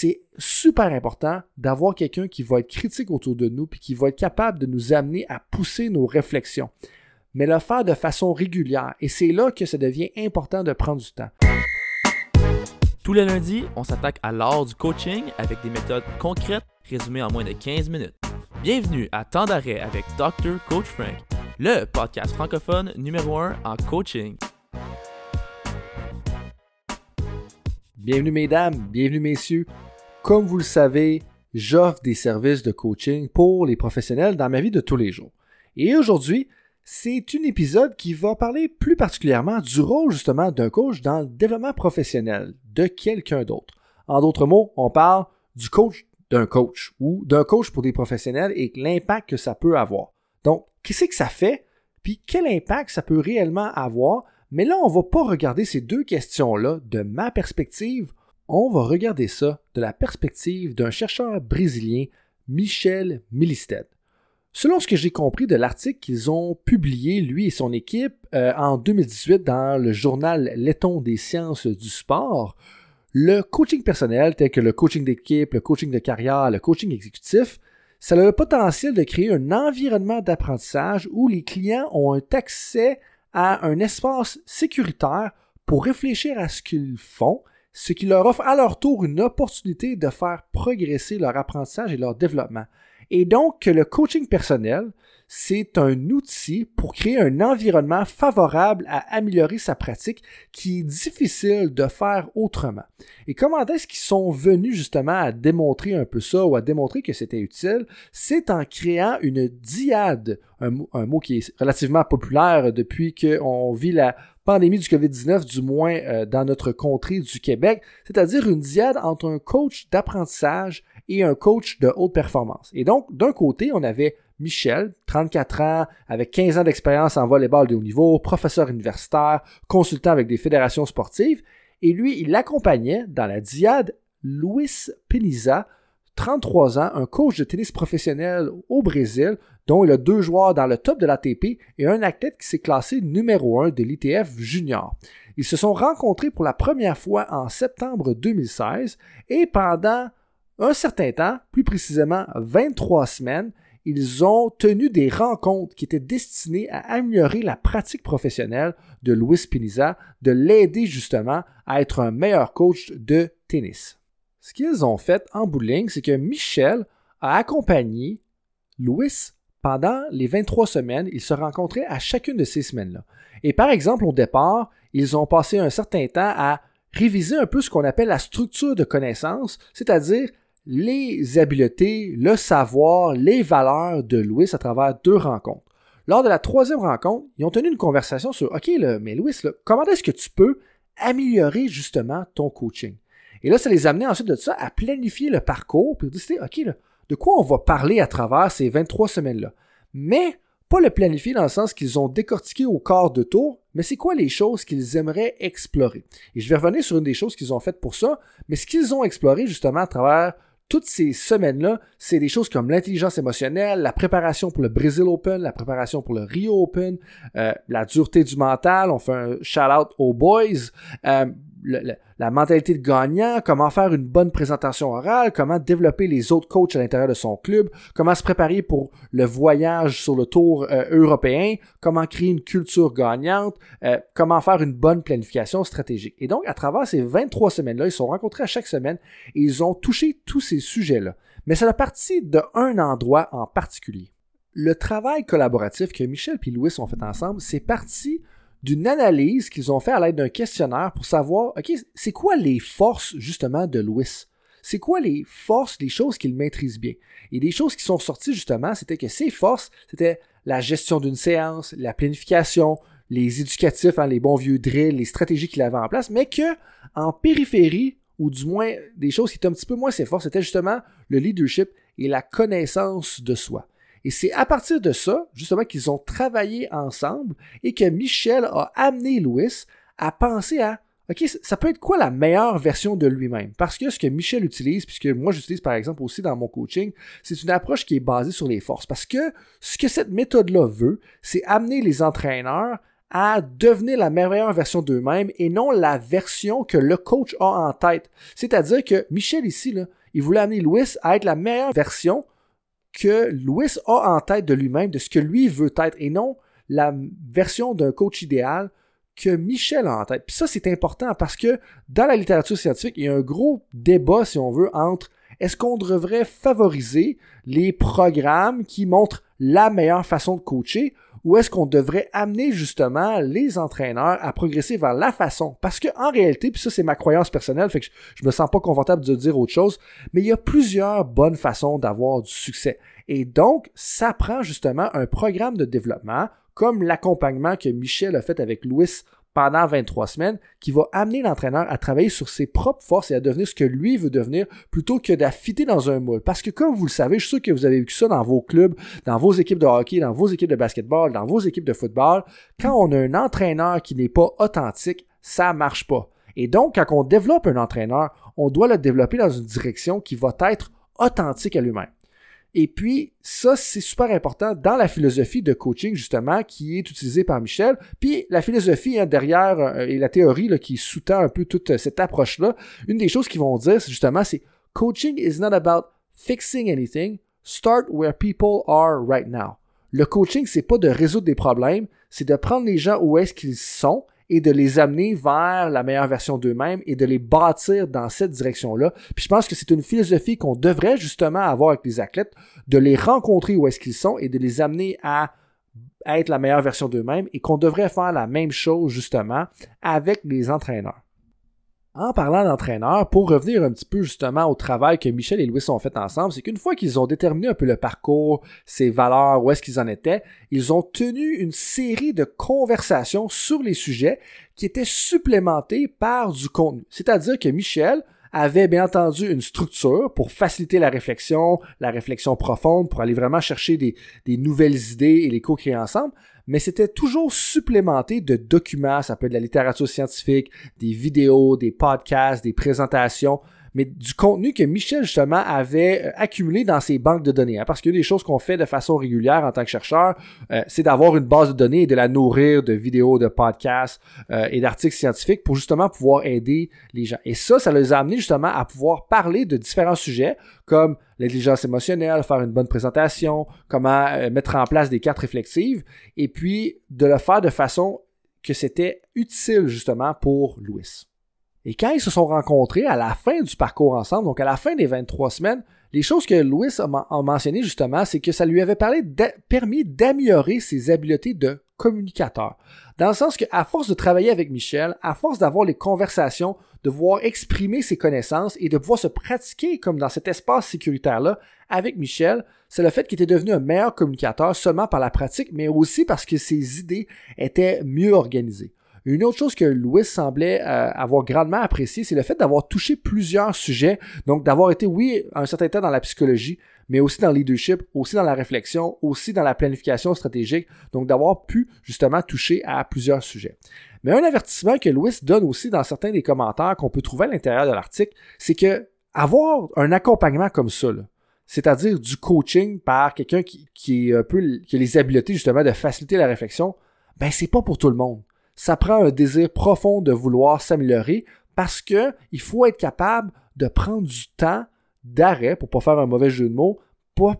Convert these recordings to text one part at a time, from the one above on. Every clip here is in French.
c'est super important d'avoir quelqu'un qui va être critique autour de nous puis qui va être capable de nous amener à pousser nos réflexions. Mais le faire de façon régulière. Et c'est là que ça devient important de prendre du temps. Tous les lundis, on s'attaque à l'art du coaching avec des méthodes concrètes résumées en moins de 15 minutes. Bienvenue à Temps d'arrêt avec Dr. Coach Frank, le podcast francophone numéro 1 en coaching. Bienvenue mesdames, bienvenue messieurs. Comme vous le savez, j'offre des services de coaching pour les professionnels dans ma vie de tous les jours. Et aujourd'hui, c'est un épisode qui va parler plus particulièrement du rôle justement d'un coach dans le développement professionnel de quelqu'un d'autre. En d'autres mots, on parle du coach d'un coach ou d'un coach pour des professionnels et l'impact que ça peut avoir. Donc, qu'est-ce que ça fait? Puis quel impact ça peut réellement avoir? Mais là, on va pas regarder ces deux questions-là de ma perspective, on va regarder ça de la perspective d'un chercheur brésilien, Michel Millisted. Selon ce que j'ai compris de l'article qu'ils ont publié, lui et son équipe, euh, en 2018 dans le journal Letton des sciences du sport, le coaching personnel, tel que le coaching d'équipe, le coaching de carrière, le coaching exécutif, ça a le potentiel de créer un environnement d'apprentissage où les clients ont un accès à un espace sécuritaire pour réfléchir à ce qu'ils font, ce qui leur offre à leur tour une opportunité de faire progresser leur apprentissage et leur développement. Et donc que le coaching personnel, c'est un outil pour créer un environnement favorable à améliorer sa pratique qui est difficile de faire autrement. Et comment est-ce qu'ils sont venus justement à démontrer un peu ça ou à démontrer que c'était utile? C'est en créant une diade, un, mot qui est relativement populaire depuis qu'on vit la pandémie du COVID-19, du moins euh, dans notre contrée du Québec, c'est-à-dire une diade entre un coach d'apprentissage et un coach de haute performance. Et donc, d'un côté, on avait Michel, 34 ans, avec 15 ans d'expérience en volleyball de haut niveau, professeur universitaire, consultant avec des fédérations sportives, et lui, il accompagnait dans la diade Luis Peniza, 33 ans, un coach de tennis professionnel au Brésil, dont il a deux joueurs dans le top de l'ATP et un athlète qui s'est classé numéro 1 de l'ITF junior. Ils se sont rencontrés pour la première fois en septembre 2016 et pendant un certain temps, plus précisément 23 semaines, ils ont tenu des rencontres qui étaient destinées à améliorer la pratique professionnelle de Luis Piniza, de l'aider justement à être un meilleur coach de tennis. Ce qu'ils ont fait en bout c'est que Michel a accompagné Luis pendant les 23 semaines. Ils se rencontraient à chacune de ces semaines-là. Et par exemple, au départ, ils ont passé un certain temps à réviser un peu ce qu'on appelle la structure de connaissance, c'est-à-dire les habiletés, le savoir, les valeurs de Louis à travers deux rencontres. Lors de la troisième rencontre, ils ont tenu une conversation sur OK, mais Louis, comment est-ce que tu peux améliorer justement ton coaching? Et là, ça les a amenés ensuite de ça à planifier le parcours, puis décider, OK, de quoi on va parler à travers ces 23 semaines-là. Mais pas le planifier dans le sens qu'ils ont décortiqué au quart de tour, mais c'est quoi les choses qu'ils aimeraient explorer? Et je vais revenir sur une des choses qu'ils ont faites pour ça, mais ce qu'ils ont exploré justement à travers toutes ces semaines-là, c'est des choses comme l'intelligence émotionnelle, la préparation pour le Brésil Open, la préparation pour le Rio Open, euh, la dureté du mental, on fait un shout-out aux boys, euh, la mentalité de gagnant, comment faire une bonne présentation orale, comment développer les autres coachs à l'intérieur de son club, comment se préparer pour le voyage sur le tour euh, européen, comment créer une culture gagnante, euh, comment faire une bonne planification stratégique. Et donc, à travers ces 23 semaines-là, ils sont rencontrés à chaque semaine et ils ont touché tous ces sujets-là. Mais c'est la partie d'un endroit en particulier. Le travail collaboratif que Michel et Louis ont fait ensemble, c'est parti d'une analyse qu'ils ont fait à l'aide d'un questionnaire pour savoir, OK, c'est quoi les forces justement de Louis? C'est quoi les forces, les choses qu'il maîtrise bien? Et des choses qui sont sorties justement, c'était que ses forces, c'était la gestion d'une séance, la planification, les éducatifs, hein, les bons vieux drills, les stratégies qu'il avait en place, mais que en périphérie, ou du moins des choses qui étaient un petit peu moins ses forces, c'était justement le leadership et la connaissance de soi. Et c'est à partir de ça, justement, qu'ils ont travaillé ensemble et que Michel a amené Louis à penser à OK, ça peut être quoi la meilleure version de lui-même? Parce que ce que Michel utilise, puisque moi j'utilise par exemple aussi dans mon coaching, c'est une approche qui est basée sur les forces. Parce que ce que cette méthode-là veut, c'est amener les entraîneurs à devenir la meilleure version d'eux-mêmes et non la version que le coach a en tête. C'est-à-dire que Michel ici, là, il voulait amener Louis à être la meilleure version que Louis a en tête de lui-même, de ce que lui veut être, et non la version d'un coach idéal que Michel a en tête. Puis ça, c'est important parce que dans la littérature scientifique, il y a un gros débat, si on veut, entre est-ce qu'on devrait favoriser les programmes qui montrent la meilleure façon de coacher ou est-ce qu'on devrait amener justement les entraîneurs à progresser vers la façon? Parce que en réalité, puis ça c'est ma croyance personnelle, fait que je, je, me sens pas confortable de dire autre chose, mais il y a plusieurs bonnes façons d'avoir du succès. Et donc, ça prend justement un programme de développement comme l'accompagnement que Michel a fait avec Louis pendant 23 semaines qui va amener l'entraîneur à travailler sur ses propres forces et à devenir ce que lui veut devenir plutôt que d'affiter dans un moule. Parce que comme vous le savez, je suis sûr que vous avez vu ça dans vos clubs, dans vos équipes de hockey, dans vos équipes de basketball, dans vos équipes de football. Quand on a un entraîneur qui n'est pas authentique, ça marche pas. Et donc, quand on développe un entraîneur, on doit le développer dans une direction qui va être authentique à lui-même. Et puis, ça, c'est super important dans la philosophie de coaching, justement, qui est utilisée par Michel. Puis, la philosophie hein, derrière euh, et la théorie qui sous-tend un peu toute cette approche-là, une des choses qu'ils vont dire, c'est justement, c'est coaching is not about fixing anything. Start where people are right now. Le coaching, c'est pas de résoudre des problèmes, c'est de prendre les gens où est-ce qu'ils sont et de les amener vers la meilleure version d'eux-mêmes et de les bâtir dans cette direction-là. Puis je pense que c'est une philosophie qu'on devrait justement avoir avec les athlètes, de les rencontrer où est-ce qu'ils sont et de les amener à être la meilleure version d'eux-mêmes et qu'on devrait faire la même chose justement avec les entraîneurs. En parlant d'entraîneur, pour revenir un petit peu justement au travail que Michel et Louis ont fait ensemble, c'est qu'une fois qu'ils ont déterminé un peu le parcours, ses valeurs, où est-ce qu'ils en étaient, ils ont tenu une série de conversations sur les sujets qui étaient supplémentés par du contenu. C'est-à-dire que Michel avait bien entendu une structure pour faciliter la réflexion, la réflexion profonde, pour aller vraiment chercher des, des nouvelles idées et les co-créer ensemble mais c'était toujours supplémenté de documents, ça peut être de la littérature scientifique, des vidéos, des podcasts, des présentations, mais du contenu que Michel justement avait euh, accumulé dans ses banques de données. Hein. parce que des choses qu'on fait de façon régulière en tant que chercheur, euh, c'est d'avoir une base de données et de la nourrir de vidéos, de podcasts euh, et d'articles scientifiques pour justement pouvoir aider les gens. Et ça, ça les a amenés justement à pouvoir parler de différents sujets comme l'intelligence émotionnelle, faire une bonne présentation, comment mettre en place des cartes réflexives, et puis de le faire de façon que c'était utile justement pour Louis. Et quand ils se sont rencontrés à la fin du parcours ensemble, donc à la fin des 23 semaines, les choses que Louis a, mentionné justement, c'est que ça lui avait permis d'améliorer ses habiletés de communicateur. Dans le sens qu'à force de travailler avec Michel, à force d'avoir les conversations, de pouvoir exprimer ses connaissances et de pouvoir se pratiquer comme dans cet espace sécuritaire-là avec Michel, c'est le fait qu'il était devenu un meilleur communicateur seulement par la pratique, mais aussi parce que ses idées étaient mieux organisées. Une autre chose que Louis semblait euh, avoir grandement apprécié, c'est le fait d'avoir touché plusieurs sujets, donc d'avoir été, oui, un certain temps dans la psychologie, mais aussi dans le leadership, aussi dans la réflexion, aussi dans la planification stratégique, donc d'avoir pu justement toucher à plusieurs sujets. Mais un avertissement que Louis donne aussi dans certains des commentaires qu'on peut trouver à l'intérieur de l'article, c'est que avoir un accompagnement comme ça, c'est-à-dire du coaching par quelqu'un qui, qui, est un peu qui a les habiletés justement de faciliter la réflexion, ben c'est pas pour tout le monde. Ça prend un désir profond de vouloir s'améliorer parce que il faut être capable de prendre du temps d'arrêt pour pas faire un mauvais jeu de mots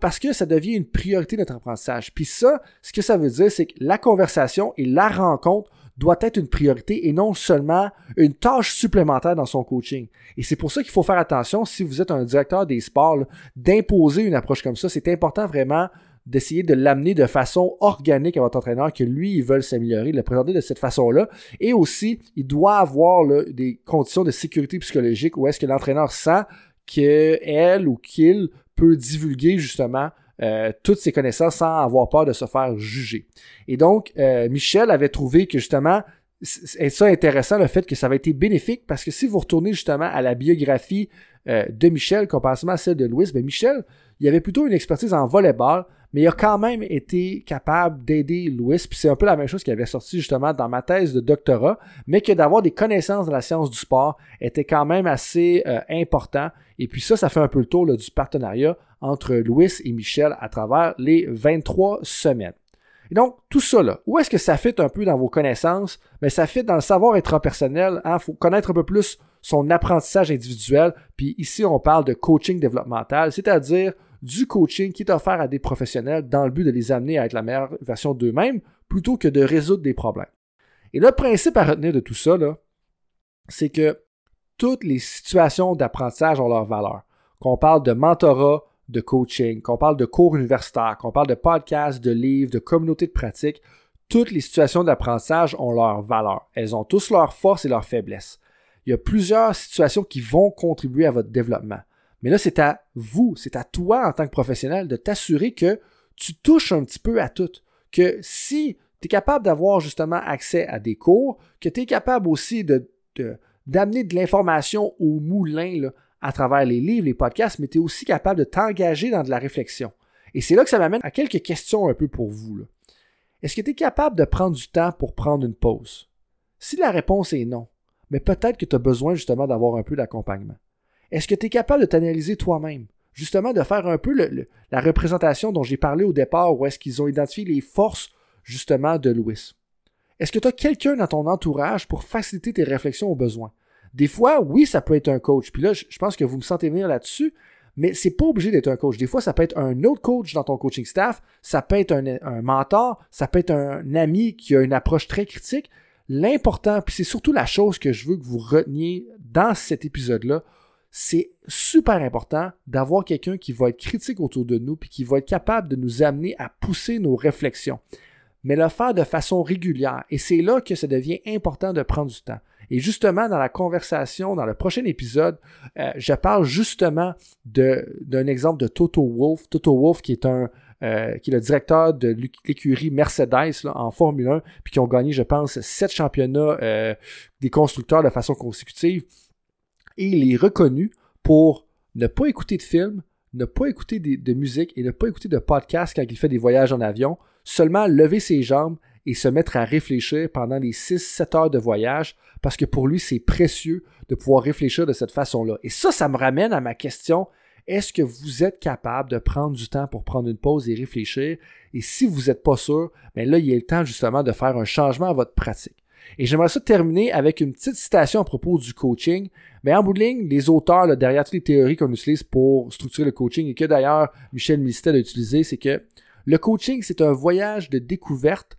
parce que ça devient une priorité de notre apprentissage. Puis ça, ce que ça veut dire, c'est que la conversation et la rencontre doit être une priorité et non seulement une tâche supplémentaire dans son coaching. Et c'est pour ça qu'il faut faire attention, si vous êtes un directeur des sports, d'imposer une approche comme ça. C'est important vraiment d'essayer de l'amener de façon organique à votre entraîneur, que lui, il veut s'améliorer, de le présenter de cette façon-là. Et aussi, il doit avoir des conditions de sécurité psychologique où est-ce que l'entraîneur sent qu'elle ou qu'il peut divulguer justement euh, toutes ses connaissances sans avoir peur de se faire juger. Et donc, euh, Michel avait trouvé que justement, c'est ça intéressant, le fait que ça avait été bénéfique, parce que si vous retournez justement à la biographie euh, de Michel, comparativement à celle de Louis, ben Michel, il avait plutôt une expertise en volleyball, mais il a quand même été capable d'aider Louis, puis c'est un peu la même chose qui avait sorti justement dans ma thèse de doctorat, mais que d'avoir des connaissances dans la science du sport était quand même assez important, et puis ça, ça fait un peu le tour du partenariat entre Louis et Michel à travers les 23 semaines. Et donc, tout ça, là, où est-ce que ça fit un peu dans vos connaissances? Mais ça fit dans le savoir intrapersonnel. Il hein? faut connaître un peu plus son apprentissage individuel. Puis ici, on parle de coaching développemental, c'est-à-dire du coaching qui est offert à des professionnels dans le but de les amener à être la meilleure version d'eux-mêmes plutôt que de résoudre des problèmes. Et le principe à retenir de tout ça, c'est que toutes les situations d'apprentissage ont leur valeur. Qu'on parle de mentorat, de coaching, qu'on parle de cours universitaires, qu'on parle de podcasts, de livres, de communautés de pratique, toutes les situations d'apprentissage ont leur valeur. Elles ont tous leurs forces et leurs faiblesses. Il y a plusieurs situations qui vont contribuer à votre développement. Mais là, c'est à vous, c'est à toi en tant que professionnel de t'assurer que tu touches un petit peu à tout. Que si tu es capable d'avoir justement accès à des cours, que tu es capable aussi de, d'amener de, l'information au moulin à travers les livres, les podcasts, mais tu es aussi capable de t'engager dans de la réflexion. Et c'est là que ça m'amène à quelques questions un peu pour vous. Est-ce que tu es capable de prendre du temps pour prendre une pause? Si la réponse est non, mais peut-être que tu as besoin justement d'avoir un peu d'accompagnement. Est-ce que tu es capable de t'analyser toi-même? Justement, de faire un peu la représentation dont j'ai parlé au départ, où est-ce qu'ils ont identifié les forces justement de Louis. Est-ce que tu as quelqu'un dans ton entourage pour faciliter tes réflexions aux besoins? Des fois, oui, ça peut être un coach. Puis là, je pense que vous me sentez venir là-dessus, mais c'est pas obligé d'être un coach. Des fois, ça peut être un autre coach dans ton coaching staff, ça peut être un, mentor, ça peut être un ami qui a une approche très critique. L'important, puis c'est surtout la chose que je veux que vous reteniez dans cet épisode-là, c'est super important d'avoir quelqu'un qui va être critique autour de nous puis qui va être capable de nous amener à pousser nos réflexions. Mais le faire de façon régulière. Et c'est là que ça devient important de prendre du temps. Et justement, dans la conversation, dans le prochain épisode, euh, je parle justement d'un exemple de Toto Wolf. Toto Wolf qui est un euh, qui est le directeur de l'écurie Mercedes en Formule 1, puis qui ont gagné, je pense, sept championnats euh, des constructeurs de façon consécutive. Et il est reconnu pour ne pas écouter de films, ne pas écouter de, musique et ne pas écouter de podcast quand il fait des voyages en avion, seulement lever ses jambes et se mettre à réfléchir pendant les 6-7 heures de voyage parce que pour lui, c'est précieux de pouvoir réfléchir de cette façon-là. Et ça, ça me ramène à ma question, est-ce que vous êtes capable de prendre du temps pour prendre une pause et réfléchir? Et si vous n'êtes pas sûr, bien là, il y a le temps justement de faire un changement à votre pratique. Et j'aimerais ça terminer avec une petite citation à propos du coaching. Mais en bout de ligne, les auteurs, derrière toutes les théories qu'on utilise pour structurer le coaching, et que d'ailleurs Michel Mistel a utilisé, c'est que le coaching, c'est un voyage de découverte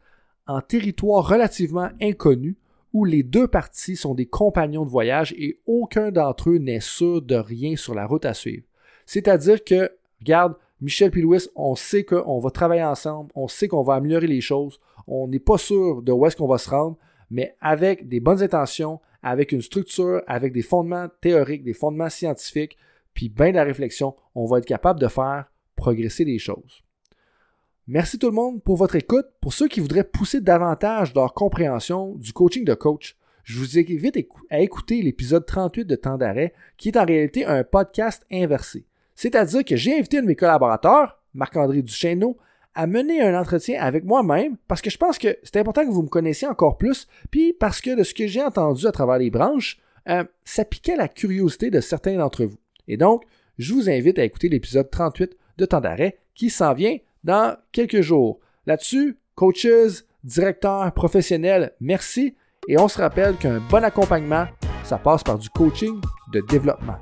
en territoire relativement inconnu où les deux parties sont des compagnons de voyage et aucun d'entre eux n'est sûr de rien sur la route à suivre. C'est-à-dire que, regarde, Michel et on sait qu'on va travailler ensemble, on sait qu'on va améliorer les choses, on n'est pas sûr de où est-ce qu'on va se rendre, mais avec des bonnes intentions, avec une structure, avec des fondements théoriques, des fondements scientifiques, puis bien de la réflexion, on va être capable de faire progresser les choses. Merci tout le monde pour votre écoute. Pour ceux qui voudraient pousser davantage leur compréhension du coaching de coach, je vous invite à écouter l'épisode 38 de Temps d'arrêt, qui est en réalité un podcast inversé. C'est-à-dire que j'ai invité un de mes collaborateurs, Marc-André Duchesneau, à mener un entretien avec moi-même parce que je pense que c'est important que vous me connaissiez encore plus, puis parce que de ce que j'ai entendu à travers les branches, euh, ça piquait la curiosité de certains d'entre vous. Et donc, je vous invite à écouter l'épisode 38 de Temps d'arrêt qui s'en vient dans quelques jours. Là-dessus, coaches, directeurs, professionnels, merci et on se rappelle qu'un bon accompagnement, ça passe par du coaching de développement.